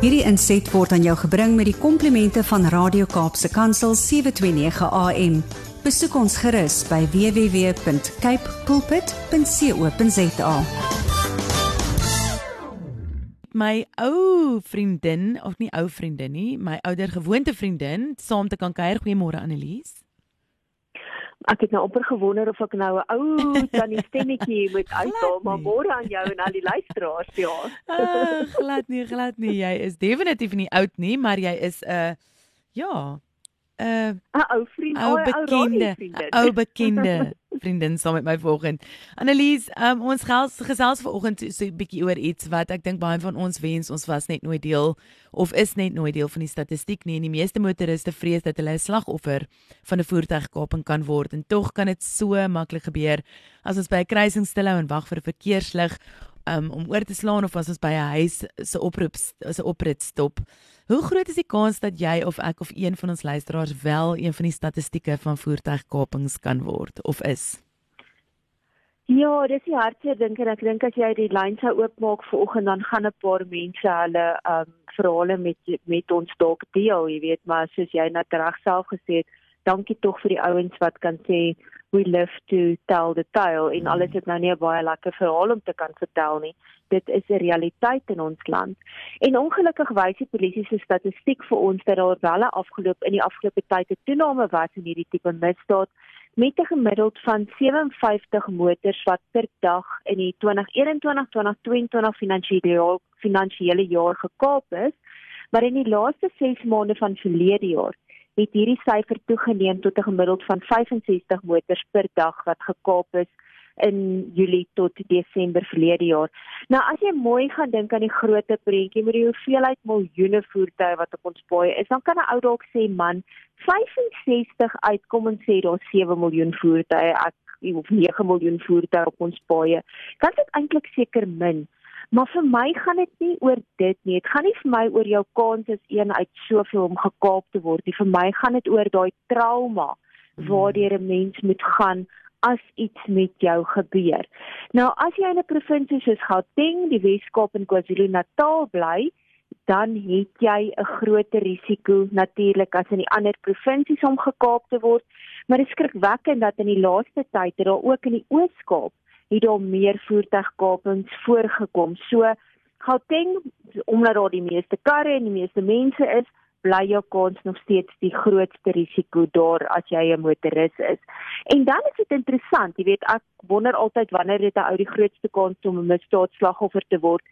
Hierdie inset word aan jou gebring met die komplimente van Radio Kaapse Kansel 729 AM. Besoek ons gerus by www.cape pulpit.co.za. My ou vriendin of nie ou vriendin nie, my ouer gewoonte vriendin, saam te kan kuier. Goeiemôre Annelies ek het nou amper gewonder of ek nou 'n ou tannie stemmetjie moet uithaal, maar môre aan jou en al die luisteraars, ja. Uh, glad nie, glad nie. Jy is definitief nie oud nie, maar jy is 'n uh, ja, 'n uh, 'n ou vriend, ou bekende, ou bekende vriendin saam met my vanoggend. Annelies, um, ons gels, gesels vanoggend so 'n bietjie oor iets wat ek dink baie van ons wens ons was net nooit deel of is net nooit deel van die statistiek nie. En die meeste motoriste vrees dat hulle 'n slagoffer van 'n voertuigkaping kan word en tog kan dit so maklik gebeur as ons by 'n kruising stilhou en wag vir 'n verkeerslig um, om oor te slaan of as ons by 'n huis se oproep se oprit stop. Hoe groot is die kans dat jy of ek of een van ons luisteraars wel een van die statistieke van voertuigkapings kan word of is? Ja, dis die hartseer dink en ek dink as jy die lyn sou oopmaak vanoggend dan gaan 'n paar mense hulle um verhale met met ons dalk deel, jy weet, maar soos jy net reg self gesê het, dankie tog vir die ouens wat kan sê we live to tell the tale en alles het nou nie 'n baie lekker verhaal om te kan vertel nie. Dit is 'n realiteit in ons land. En ongelukkig wys die polisie se statistiek vir ons dat daar wel 'n afgeloop in die afgelope tyd 'n toename was in hierdie tipe misdaad met 'n gemiddeld van 57 motors wat per dag in die 2021-2022 finansiële jaar finansiële jaar gekaap is, maar in die laaste 6 maande van verlede jaar het hierdie syfer toegeneem tot 'n gemiddeld van 65 motors per dag wat gekaap is in Julie tot Desember verlede jaar. Nou as jy mooi gaan dink aan die groot prentjie met die hoeveelheid miljoene voertuie wat op ons paaie is, dan kan 'n ou dalk sê man, 65 uitkom en sê daar's 7 miljoen voertuie, ek of 9 miljoen voertuie op ons paaie. Dit eintlik seker min? Maar vir my gaan dit nie oor dit nie. Dit gaan nie vir my oor jou kans as een uit soveel om gekaap te word nie. Vir my gaan dit oor daai trauma waardeur 'n mens moet gaan as iets met jou gebeur. Nou as jy in 'n provinsie soos Gauteng, die Wes-Kaap en KwaZulu-Natal bly, dan het jy 'n groter risiko natuurlik as in die ander provinsies om gekaap te word. Maar dit is skrikwekkend dat in die laaste tyd, daar ook in die Oos-Kaap, het daar meer voertuigkapings voorgekom. So Gauteng omdat daar die meeste karre en die meeste mense is, bly jou kans nog steeds die grootste risiko daar as jy 'n motoris is. En dan is dit interessant, jy weet ek wonder altyd wanneer dit 'n ou die grootste kans om 'n misdaadslagoffer te word.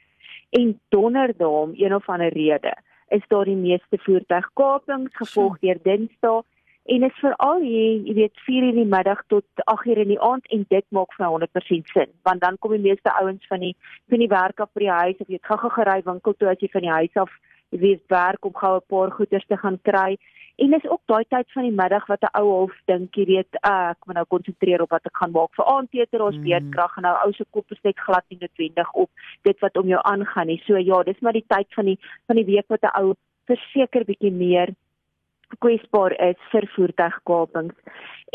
En donderdag om een of ander rede is daar die meeste voertuigkapings gevolg deur Dinsdag en is veral hier, jy weet 4 in die middag tot 8 uur in die aand en dit maak vir 100% sin want dan kom die meeste ouens van die van die werk af by die huis of jy het gou-gou gery winkel toe as jy van die huis af jy weet werk om gou 'n paar goederes te gaan kry en is ook daai tyd van die middag wat 'n ou half dink jy weet uh, ek moet nou konsentreer op wat ek gaan maak vir aandete ons mm. beerdkrag en nou ou se kop is net glad nie noodwendig op dit wat om jou aangaan nie so ja dis maar die tyd van die van die week wat 'n ou verseker bietjie meer kwesbaar is vir voertuigkapings.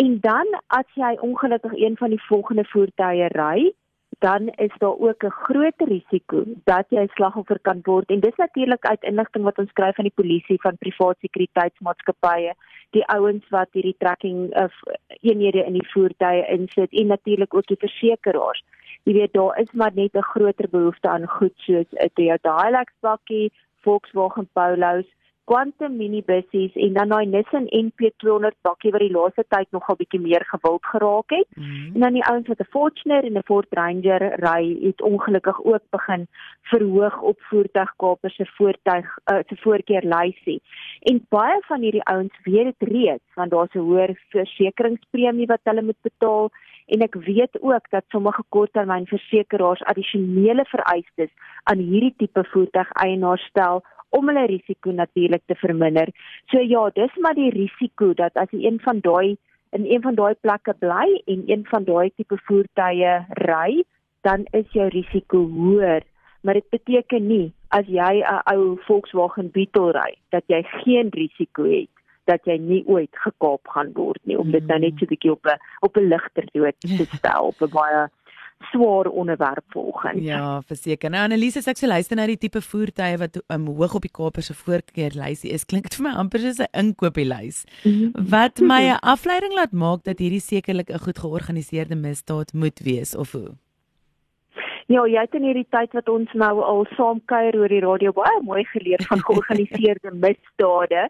En dan as jy ongelukkig een van die volgende voertuie ry, dan is daar ook 'n groot risiko dat jy slagoffer kan word en dis natuurlik uit inligting wat ons kry van die polisie van privaat sekuriteitsmaatskappye, die ouens wat hierdie tracking of eenhede in die voertuie insit en natuurlik ook die versekerings. Jy weet daar is maar net 'n groter behoefte aan goed soos 'n Toyota Hilux bakkie, Volkswagen Polos Quantum minibussies en dan daai Nissan NP200 bakkie wat die laaste tyd nogal bietjie meer gewild geraak het. Mm -hmm. En dan die ouens wat 'n Fortuner en 'n Ford Ranger ry, het ongelukkig ook begin verhoog op voertuigkapers se voertuig uh, se voorkeurlysie. En baie van hierdie ouens weet dit reeds want daar's 'n hoër versekeringspremie wat hulle moet betaal en ek weet ook dat sommige korttermynversekeraars addisionele vereistes aan hierdie tipe voertuig eienaars stel om hulle risiko natuurlik te verminder. So ja, dis maar die risiko dat as jy een van daai in een van daai plekke bly en een van daai tipe voertuie ry, dan is jou risiko hoër. Maar dit beteken nie as jy 'n ou Volkswagen Beetle ry dat jy geen risiko het dat jy nie ooit gekaap gaan word nie om dit nou net so 'n bietjie op 'n op 'n ligter noot te stel op 'n baie swaar onderwerp vanoggend. Ja, verseker. Nou Annelise, ek sê luister na die tipe voertuie wat um, hoog op die Kaap se voorkeurlysie is. Klink dit vir my amper soos 'n inkopieslys. Mm -hmm. Wat my 'n afleiding laat maak dat hierdie sekerlik 'n goed georganiseerde misdaad moet wees of hoe? Ja, jy het in hierdie tyd wat ons nou al saam kuier oor die radio baie mooi geleer van georganiseerde misdade.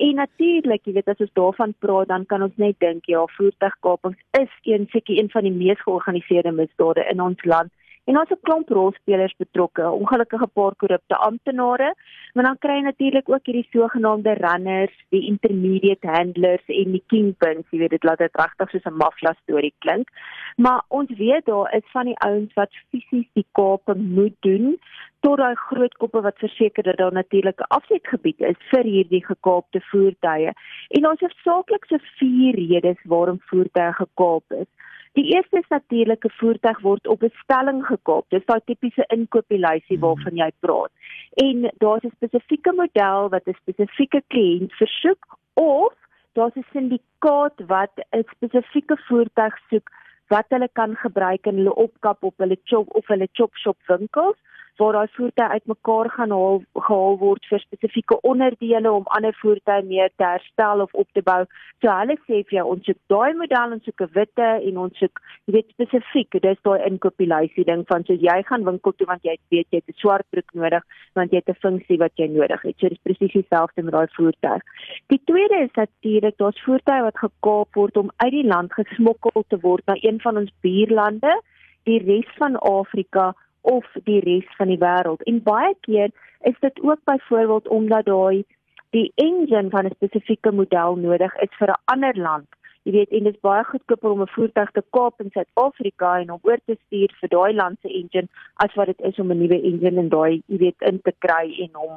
En natuurlik, jy weet as ons daarvan praat, dan kan ons net dink ja, voertuigkapings is een seker een van die mees georganiseerde misdade in ons land. En ons het klomp rolspelers betrokke, ongelukkige paar korrupte amptenare, maar dan kry jy natuurlik ook hierdie sogenaamde runners, die intermediate handlers en die kingpins, jy weet dit laat dit regtig soos 'n mafia storie klink. Maar ons weet daar is van die ouens wat fisies die kape moet doen tot daai groot koppe wat verseker dat daar natuurlik 'n afsetgebied is vir hierdie gekaapte voertuie. En ons het saaklik so vier redes waarom voertuie gekaap is. Die eerste is natuurlik 'n voertuig word op bestelling gekoop. Dis daai tipiese inkopieslysie hmm. waarvan jy praat. En daar's 'n spesifieke model wat 'n spesifieke kliënt versoek of daar's 'n syndikaat wat 'n spesifieke voertuig soek wat hulle kan gebruik in hulle opkap op hulle chop of hulle chop shop winkels waar daai voertuie uitmekaar gaan haal gehaal word vir spesifieke onderdele om ander voertuie meer te herstel of op te bou. So hulle sê vir jou ons soek daai model en soek 'n witte en ons soek jy weet spesifiek, dis daai inkopieslysie ding van so jy gaan winkel toe want jy weet jy het 'n swart broek nodig want jy het 'n funksie wat jy nodig het. So dis presies dieselfde met daai voertuig. Die tweede is natuurlik daar's voertuie wat gekaap word om uit die land gesmokkel te word na een van ons buurlande, die res van Afrika of die res van die wêreld. En baie keer is dit ook byvoorbeeld omdat daai die engine van 'n spesifieke model nodig is vir 'n ander land Jy weet en dit is baie goedkoper om 'n voertuig te koop in Suid-Afrika en om oor te stuur vir daai land se engine as wat dit is om 'n nuwe engine in daai, jy weet, in te kry en om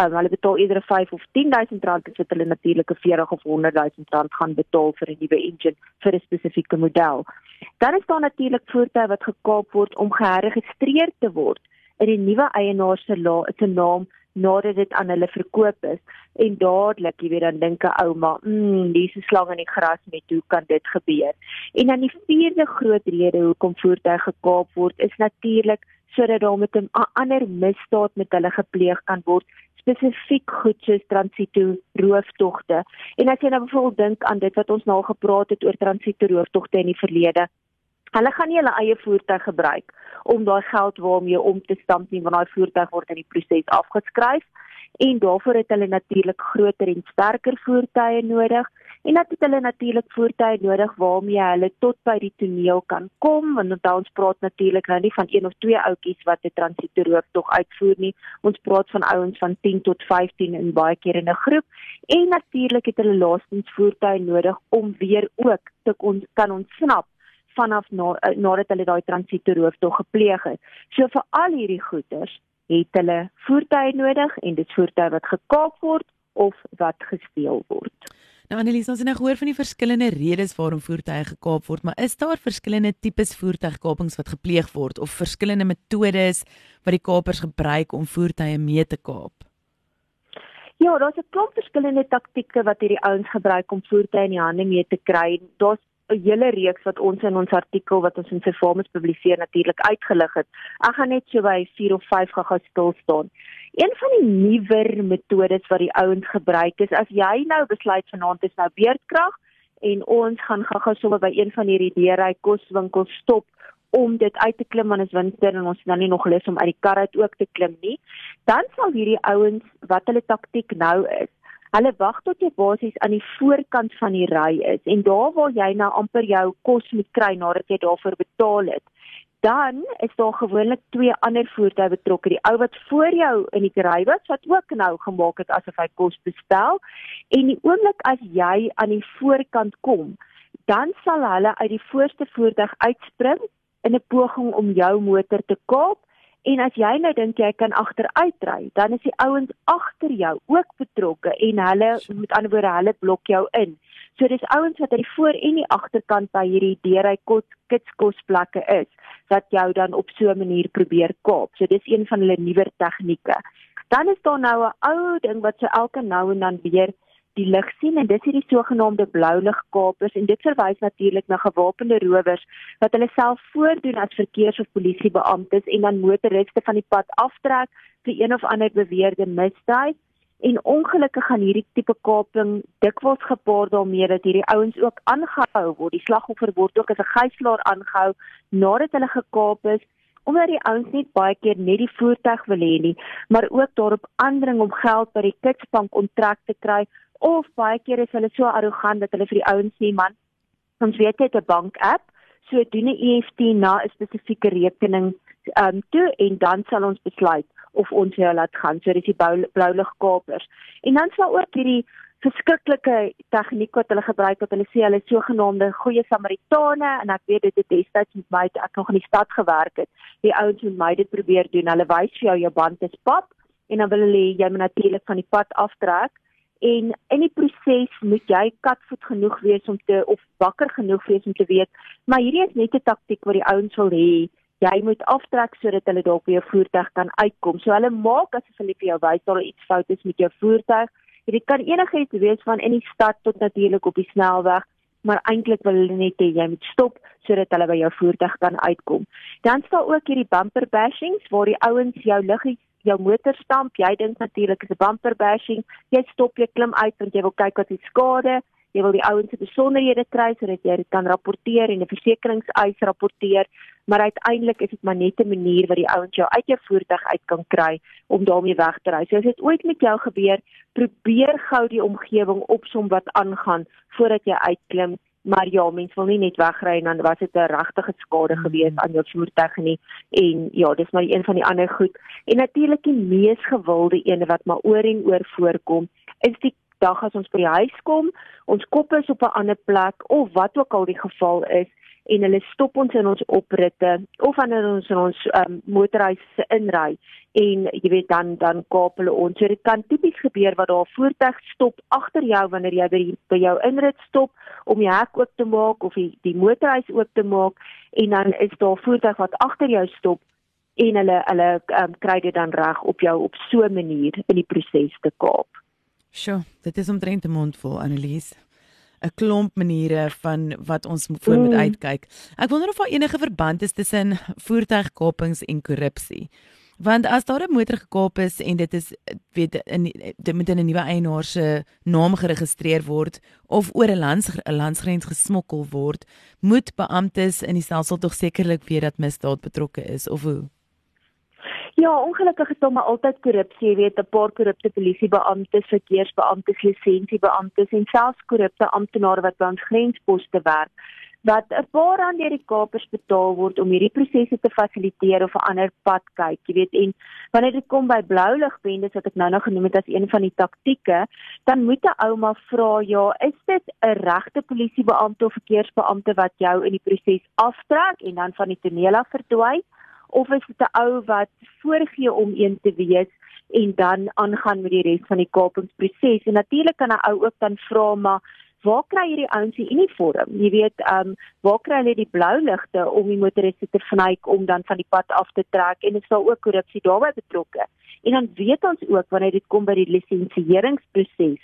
um, hulle betaal eerder 5 of 10000 rand as wat hulle natuurlik 'n 40 of 100000 rand gaan betaal vir 'n nuwe engine vir 'n spesifieke model. Dan is daar natuurlik voertuie wat gekoop word om geregistreer te word in die nuwe eienaar se naam nadat dit aan hulle verkoop is en dadelik jy weet dan dink 'n ouma, mmm, dis 'n slang in die gras met hoe kan dit gebeur? En dan die vierde groot rede hoekom voertuie gekaap word is natuurlik sodat daar met 'n ander misdaad met hulle gepleeg kan word spesifiek goed soos transito rooftogte. En as jy nou byvoorbeeld dink aan dit wat ons nou gepraat het oor transito rooftogte in die verlede, Hulle gaan nie hulle eie voertuig gebruik om daai geld waarmee om te stamp nie, want daai voertuig word in die proses afgeskryf en daarvoor het hulle natuurlik groter en sterker voertuie nodig en dat het hulle natuurlik voertuie nodig waarmee hulle tot by die toneel kan kom want onthou ons praat natuurlik nou nie van een of twee ouetjies wat 'n transitoroop tog uitvoer nie. Ons praat van ouens van 10 tot 15 in baie keer in 'n groep en natuurlik het hulle laastens voertuie nodig om weer ook te kon kan ontsnap vanaf na, uh, nadat hulle daai transitoeroof tog gepleeg het. So vir al hierdie goeders het hulle voertuie nodig en dit voertuie wat gekaap word of wat gesteel word. Nou Annelies, ons het nou gehoor van die verskillende redes waarom voertuie gekaap word, maar is daar verskillende tipes voertuigkapings wat gepleeg word of verskillende metodes wat die kapers gebruik om voertuie mee te kaap? Ja, daar's 'n klomp verskillende taktieke wat hierdie ouens gebruik om voertuie in die hande mee te kry. Daar's 'n hele reeks wat ons in ons artikel wat ons in Servamus publiseer natuurlik uitgelig het. Ek gaan net so by 4 of 5 gou stil staan. Een van die nuwer metodes wat die ouens gebruik is as jy nou besluit vanaand is nou beerdkrag en ons gaan gou-gou sommer by een van hierdie deurry koswinkels stop om dit uit te klim want dit is winter en ons het dan nie nog lus om uit die kar uit ook te klim nie. Dan sal hierdie ouens wat hulle taktik nou is Hulle wag tot jy basies aan die voorkant van die ry is en daar waar jy nou amper jou kos moet kry nadat jy daarvoor betaal het. Dan is daar gewoonlik twee ander voertuie betrokke, die ou wat voor jou in die ry was wat ook nou gemaak het asof hy kos bestel en die oomblik as jy aan die voorkant kom, dan sal hulle uit die voorste voertuig uitspring in 'n poging om jou motor te kaap En as jy nou dink jy kan agteruit ry, dan is die ouens agter jou ook betrokke en hulle met ander woorde hulle blok jou in. So dis ouens wat aan die voor en die agterkant by hierdie deurry kitskosplekke is wat jou dan op so 'n manier probeer kaap. So dis een van hulle nuwer tegnieke. Dan is daar nou 'n ou ding wat so elke nou en dan weer die lig sien en dis hierdie sogenaamde blou ligkapers en dit verwys natuurlik na gewapende rowers wat hulle self voordoen as verkeers- of polisiebeamptes en dan motoriste van die pad aftrek vir een of ander beweerde misdaad en ongelukkig gaan hierdie tipe kaping dikwels gepaard daarmee dat hierdie ouens ook aangehou word. Die slagoffer word ook as 'n gijslaer aangehou nadat hulle gekaap is omdat die ouens net baie keer net die voertuig wil hê nie, maar ook daarop aandring om geld by die kitsbank onttrek te kry of baie keer is hulle so arrogant dat hulle vir die ouens sê man, ons weet jy het 'n bank app, so doen 'n EFT na 'n spesifieke rekening um toe en dan sal ons besluit of ons jou laat gaan. So dis die blou ligkapers. En dan sal ook hierdie verskriklike tegniek wat hulle gebruik wat hulle sê hulle is sogenaamde goeie Samaritane en ek weet dit het destyds met my ek nog in die stad gewerk het. Die ouens met my dit probeer doen. Hulle wys vir jou jou band is pap en dan wil hulle jy moet natuurlik van die pad aftrek en in die proses moet jy katvoet genoeg wees om te of wakker genoeg wees om te weet maar hierdie is net 'n taktik wat die ouens wil hê jy moet aftrek sodat hulle dalk weer voertuig kan uitkom. So hulle maak asof hulle vir jou wys daar iets fout is met jou voertuig. Dit kan enigiets wees van in die stad tot natuurlik op die snelweg, maar eintlik wil hulle net hê jy moet stop sodat hulle by jou voertuig kan uitkom. Dan staan ook hierdie bumper bashings waar die ouens jou liggie jou motor stamp. Jy dink natuurlik is 'n bumper bashing. Jy stop, jy klim uit want jy wil kyk wat die skade jy wil die ouens se besonderhede kry sodat jy dit kan rapporteer en 'n versekeringseis rapporteer, maar uiteindelik is dit maar net 'n manier wat die ouens jou uit jou voertuig uit kan kry om daarmee weg te ry. So as dit ooit met jou gebeur, probeer gou die omgewing opsom wat aangaan voordat jy uitklim. Maar ja, mens wil nie net wegry en dan was dit 'n regtige skade gewees aan jou voertuig nie. En ja, dis maar een van die ander goed. En natuurlik die mees gewilde ene wat maar oor en oor voorkom, is die dag as ons by die huis kom, ons kop is op 'n ander plek of wat ook al die geval is en hulle stop ons in ons opritte of wanneer ons in ons um, motorhuis se inry en jy weet dan dan kaap hulle ons. So dit kan tipies gebeur wat daar voertuig stop agter jou wanneer jy by, by jou inrit stop om die hek oop te maak of die, die motorhuis oop te maak en dan is daar voertuig wat agter jou stop en hulle hulle um, kry dit dan reg op jou op so 'n manier in die proses te kaap. Sjoe, dit is omtrent 'n mondvol Annelies. 'n klomp maniere van wat ons voor moet mm. uitkyk. Ek wonder of daar enige verband is tussen voertuigkapings en korrupsie. Want as daar 'n motor gekaap is en dit is weet in dit moet in 'n nuwe eienaar se naam geregistreer word of oor 'n lands landsgrens gesmokkel word, moet beamptes in die stelsel tog sekerlik weet dat misdaad betrokke is of hoe? Ja, ongelukkig is daar maar altyd korrupsie, jy weet, 'n paar korrupte polisiebeamptes, verkeersbeamptes, lisensiebeamptes en selfs korrupte amptenare wat by ons grensposte werk wat 'n paar aan deur die kapers betaal word om hierdie prosesse te fasiliteer of 'n ander pad kyk, jy weet, en wanneer dit kom by blou ligbendes wat ek nou nog genoem het as een van die taktieke, dan moet 'n ouma vra, ja, is dit 'n regte polisiebeampte of verkeersbeampte wat jou in die proses aftrek en dan van die toneel af verdwyn? Of is dit 'n ou wat voorgee om een te wees en dan aangaan met die res van die kapingsproses? En natuurlik kan 'n ou ook dan vra maar waar kry hierdie ouens die uniform? Jy weet ehm um, waar kry hulle die blou ligte om die motoriste te vernyk om dan van die pad af te trek? En is daar ook korrupsie daarbey betrokke En dan weet ons ook wanneer dit kom by die lisensieringsproses,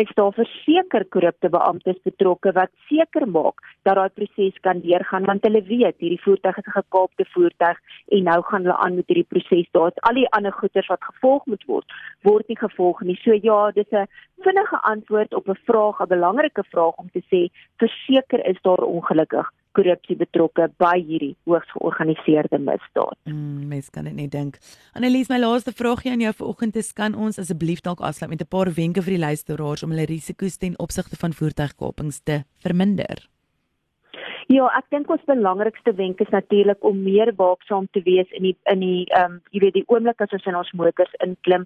is daar verseker korrupte beamptes betrokke wat seker maak dat daai proses kan deurgaan want hulle weet hierdie voertuig is 'n gekaapte voertuig en nou gaan hulle aan met hierdie proses. Daar's al die ander goeders wat gevolg moet word, word nie gevolg nie. So ja, dis 'n vinnige antwoord op 'n vraag, 'n belangrike vraag om te sê verseker is daar ongelukkig korrupsie betrokke by hierdie hoogs georganiseerde misdaad. Mm, mens kan dit nie dink. Annelies, my laaste vraagie aan jou vanoggend is kan ons asseblief dalk afsluit met 'n paar wenke vir die luisteraars om hulle risiko's ten opsigte van voertuigkapings te verminder? Ja, ek dink ons belangrikste wenk is natuurlik om meer waaksaam te wees in die in die ehm um, jy weet die oomblik as ons in ons motors inklim.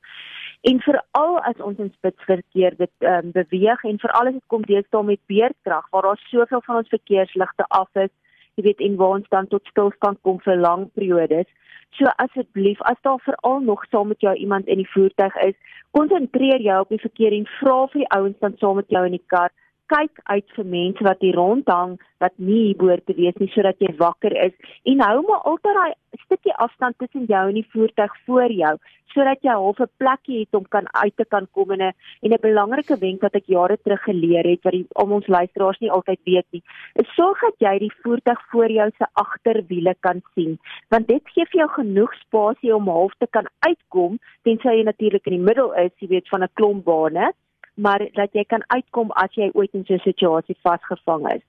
En veral as ons in spitsverkeer dit um, beweeg en veral as dit kom deesdae met beerdkrag waar daar soveel van ons verkeersligte af is jy weet en waar ons dan tot stilstand kom vir lang periodes. So asseblief as daar veral nog saam met jou iemand in die voertuig is konsentreer jou op die verkeer en vra vir die ouens dan saam met jou in die kar kyk uit vir mense wat hier rondhang wat nie hier behoort te wees nie sodat jy wakker is. En hou maar altyd daai stukkie afstand tussen jou en die voertuig voor jou sodat jy half 'n plekkie het om kan uit te kan kom en 'n en 'n belangrike wenk wat ek jare terug geleer het wat die om ons luisteraars nie altyd weet nie is sorg dat jy die voertuig voor jou se agterwiele kan sien want dit gee vir jou genoeg spasie om half te kan uitkom tensy jy natuurlik in die middel is jy weet van 'n klomp bane maar dat jy kan uitkom as jy ooit in so 'n situasie vasgevang is.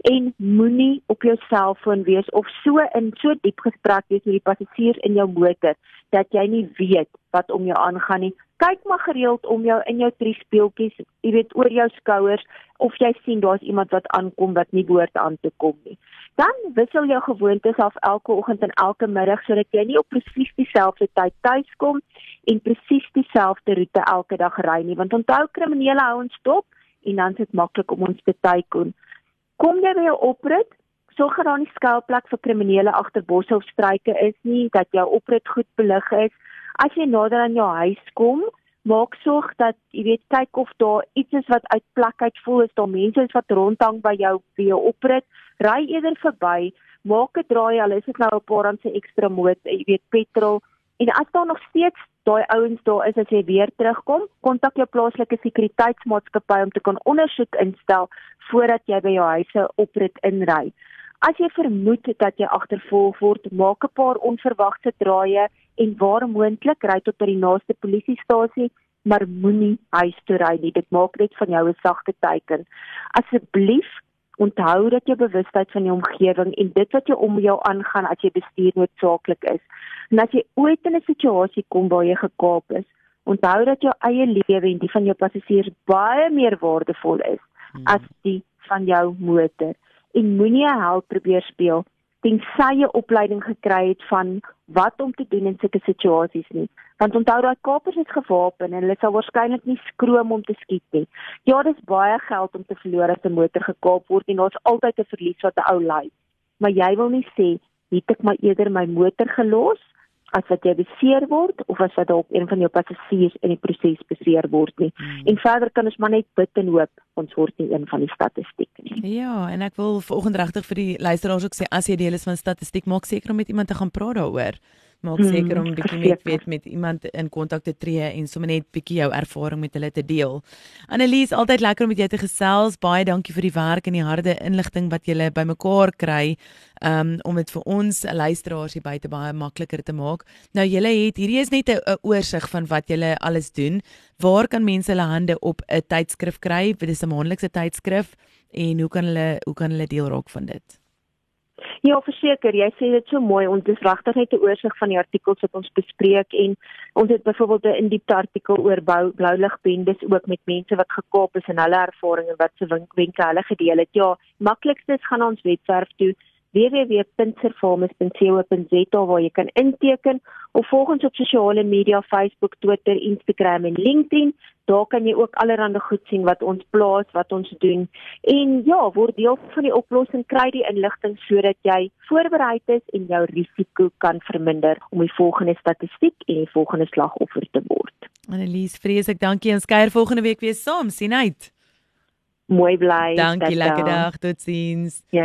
En moenie op jou selfoon wees of so in so diep gesprek wees met die passasiers in jou motor dat jy nie weet wat om jou aangaan nie. Kyk maar gereeld om jou in jou drie speeltjies, jy weet oor jou skouers of jy sien daar's iemand wat aankom wat nie behoort aan te kom nie. Dan wissel jou gewoontes af elke oggend en elke middag sodat jy nie op presies dieselfde tyd tuis kom en presies dieselfde roete elke dag ry nie want onthou kriminele hou ons dop en dan is dit maklik om ons te tykoon. Kom jy by 'n oprit, sorg dat daar nie skuilplek vir kriminele agter bosse of struike is nie, dat jou oprit goed belig is. As jy nader aan jou huis kom, maak sorg dat jy weet kyk of daar iets is wat uit plek uit voel, is daar mense is wat rondhang by jou by jou oprit, ry eerder verby, maak 'n draai al is dit nou 'n paar rand se ekstra moot, jy weet petrol. En as daar nog steeds daai ouens daar is as jy weer terugkom, kontak jou plaaslike sekuriteitsmaatskappy om te kan ondersoek instel voordat jy by jou huise oprit inry. As jy vermoed dat jy agtervolg word, maak 'n paar onverwagte draaie en waar moontlik ry tot by die naaste polisiestasie, maar moenie huis toe ry nie. Dit maak net van jou 'n sagte teiken. Asseblief onthou dat jou bewustheid van die omgewing en dit wat jou om jou aangaan as jy bestuur noodsaaklik is. En as jy ooit in 'n situasie kom waar jy gekaap is, onthou dat jou eie lewe en die van jou passasiers baie meer waardevol is hmm. as die van jou motor. En moenie 'n held probeer speel tensy jy opleiding gekry het van wat om te doen in sulke situasies nie. Want onthou daai kapers is gewapen en hulle sal waarskynlik nie skroom om te skiet nie. Ja, dis baie geld om te verloor as 'n motor gekaap word en daar's altyd 'n verlies wat 'n ou ly. Maar jy wil nie sê, "Het ek maar eerder my motor gelos as wat jy beseer word of as wat dalk een van jou passasiers in die proses beseer word nie. Hmm. En verder kan ons maar net bid en hoop ons word nie een van die statistieke nie. Ja, en ek wil vanoggend regtig vir die luisteraars ook sê as jy deel is van statistiek, maak seker om met iemand te gaan praat daaroor maak hmm, seker om bietjie met weet met iemand in kontak te tree en sommer net bietjie jou ervaring met hulle te deel. Annelies, altyd lekker om met jou te gesels. Baie dankie vir die werk en die harde inligting wat jy bymekaar kry um, om dit vir ons luisteraars hier buite baie makliker te maak. Nou julle het hierdie is net 'n oorsig van wat julle alles doen. Waar kan mense hulle hande op 'n tydskrif kry? Dit is 'n maandelikse tydskrif en hoe kan hulle hoe kan hulle deel raak van dit? Ja, verseker, jy sê dit so mooi. Ons is regtig net 'n oorsig van die artikels wat ons bespreek en ons het byvoorbeeld 'n in-diepte artikel oor blou ligbendes ook met mense wat gekaap is en hulle ervarings en wat se wenke hulle gedeel het. Ja, maklikste is gaan ons webwerf toe www.servamus.co.za waar jy kan inteken of volg ons op sosiale media Facebook, Twitter, Instagram en LinkedIn. Daar kan jy ook allerlei goed sien wat ons plaas, wat ons doen. En ja, word deel van die oplossing, kry die inligting sodat jy voorberei is en jou risiko kan verminder om die volgende statistiek en die volgende slagoffer te word. Annelies, vrees ek dankie en skeuier volgende week weer saam. Sien uit. Mooi bly. Dankie, lekker dag. Totsiens. Ja.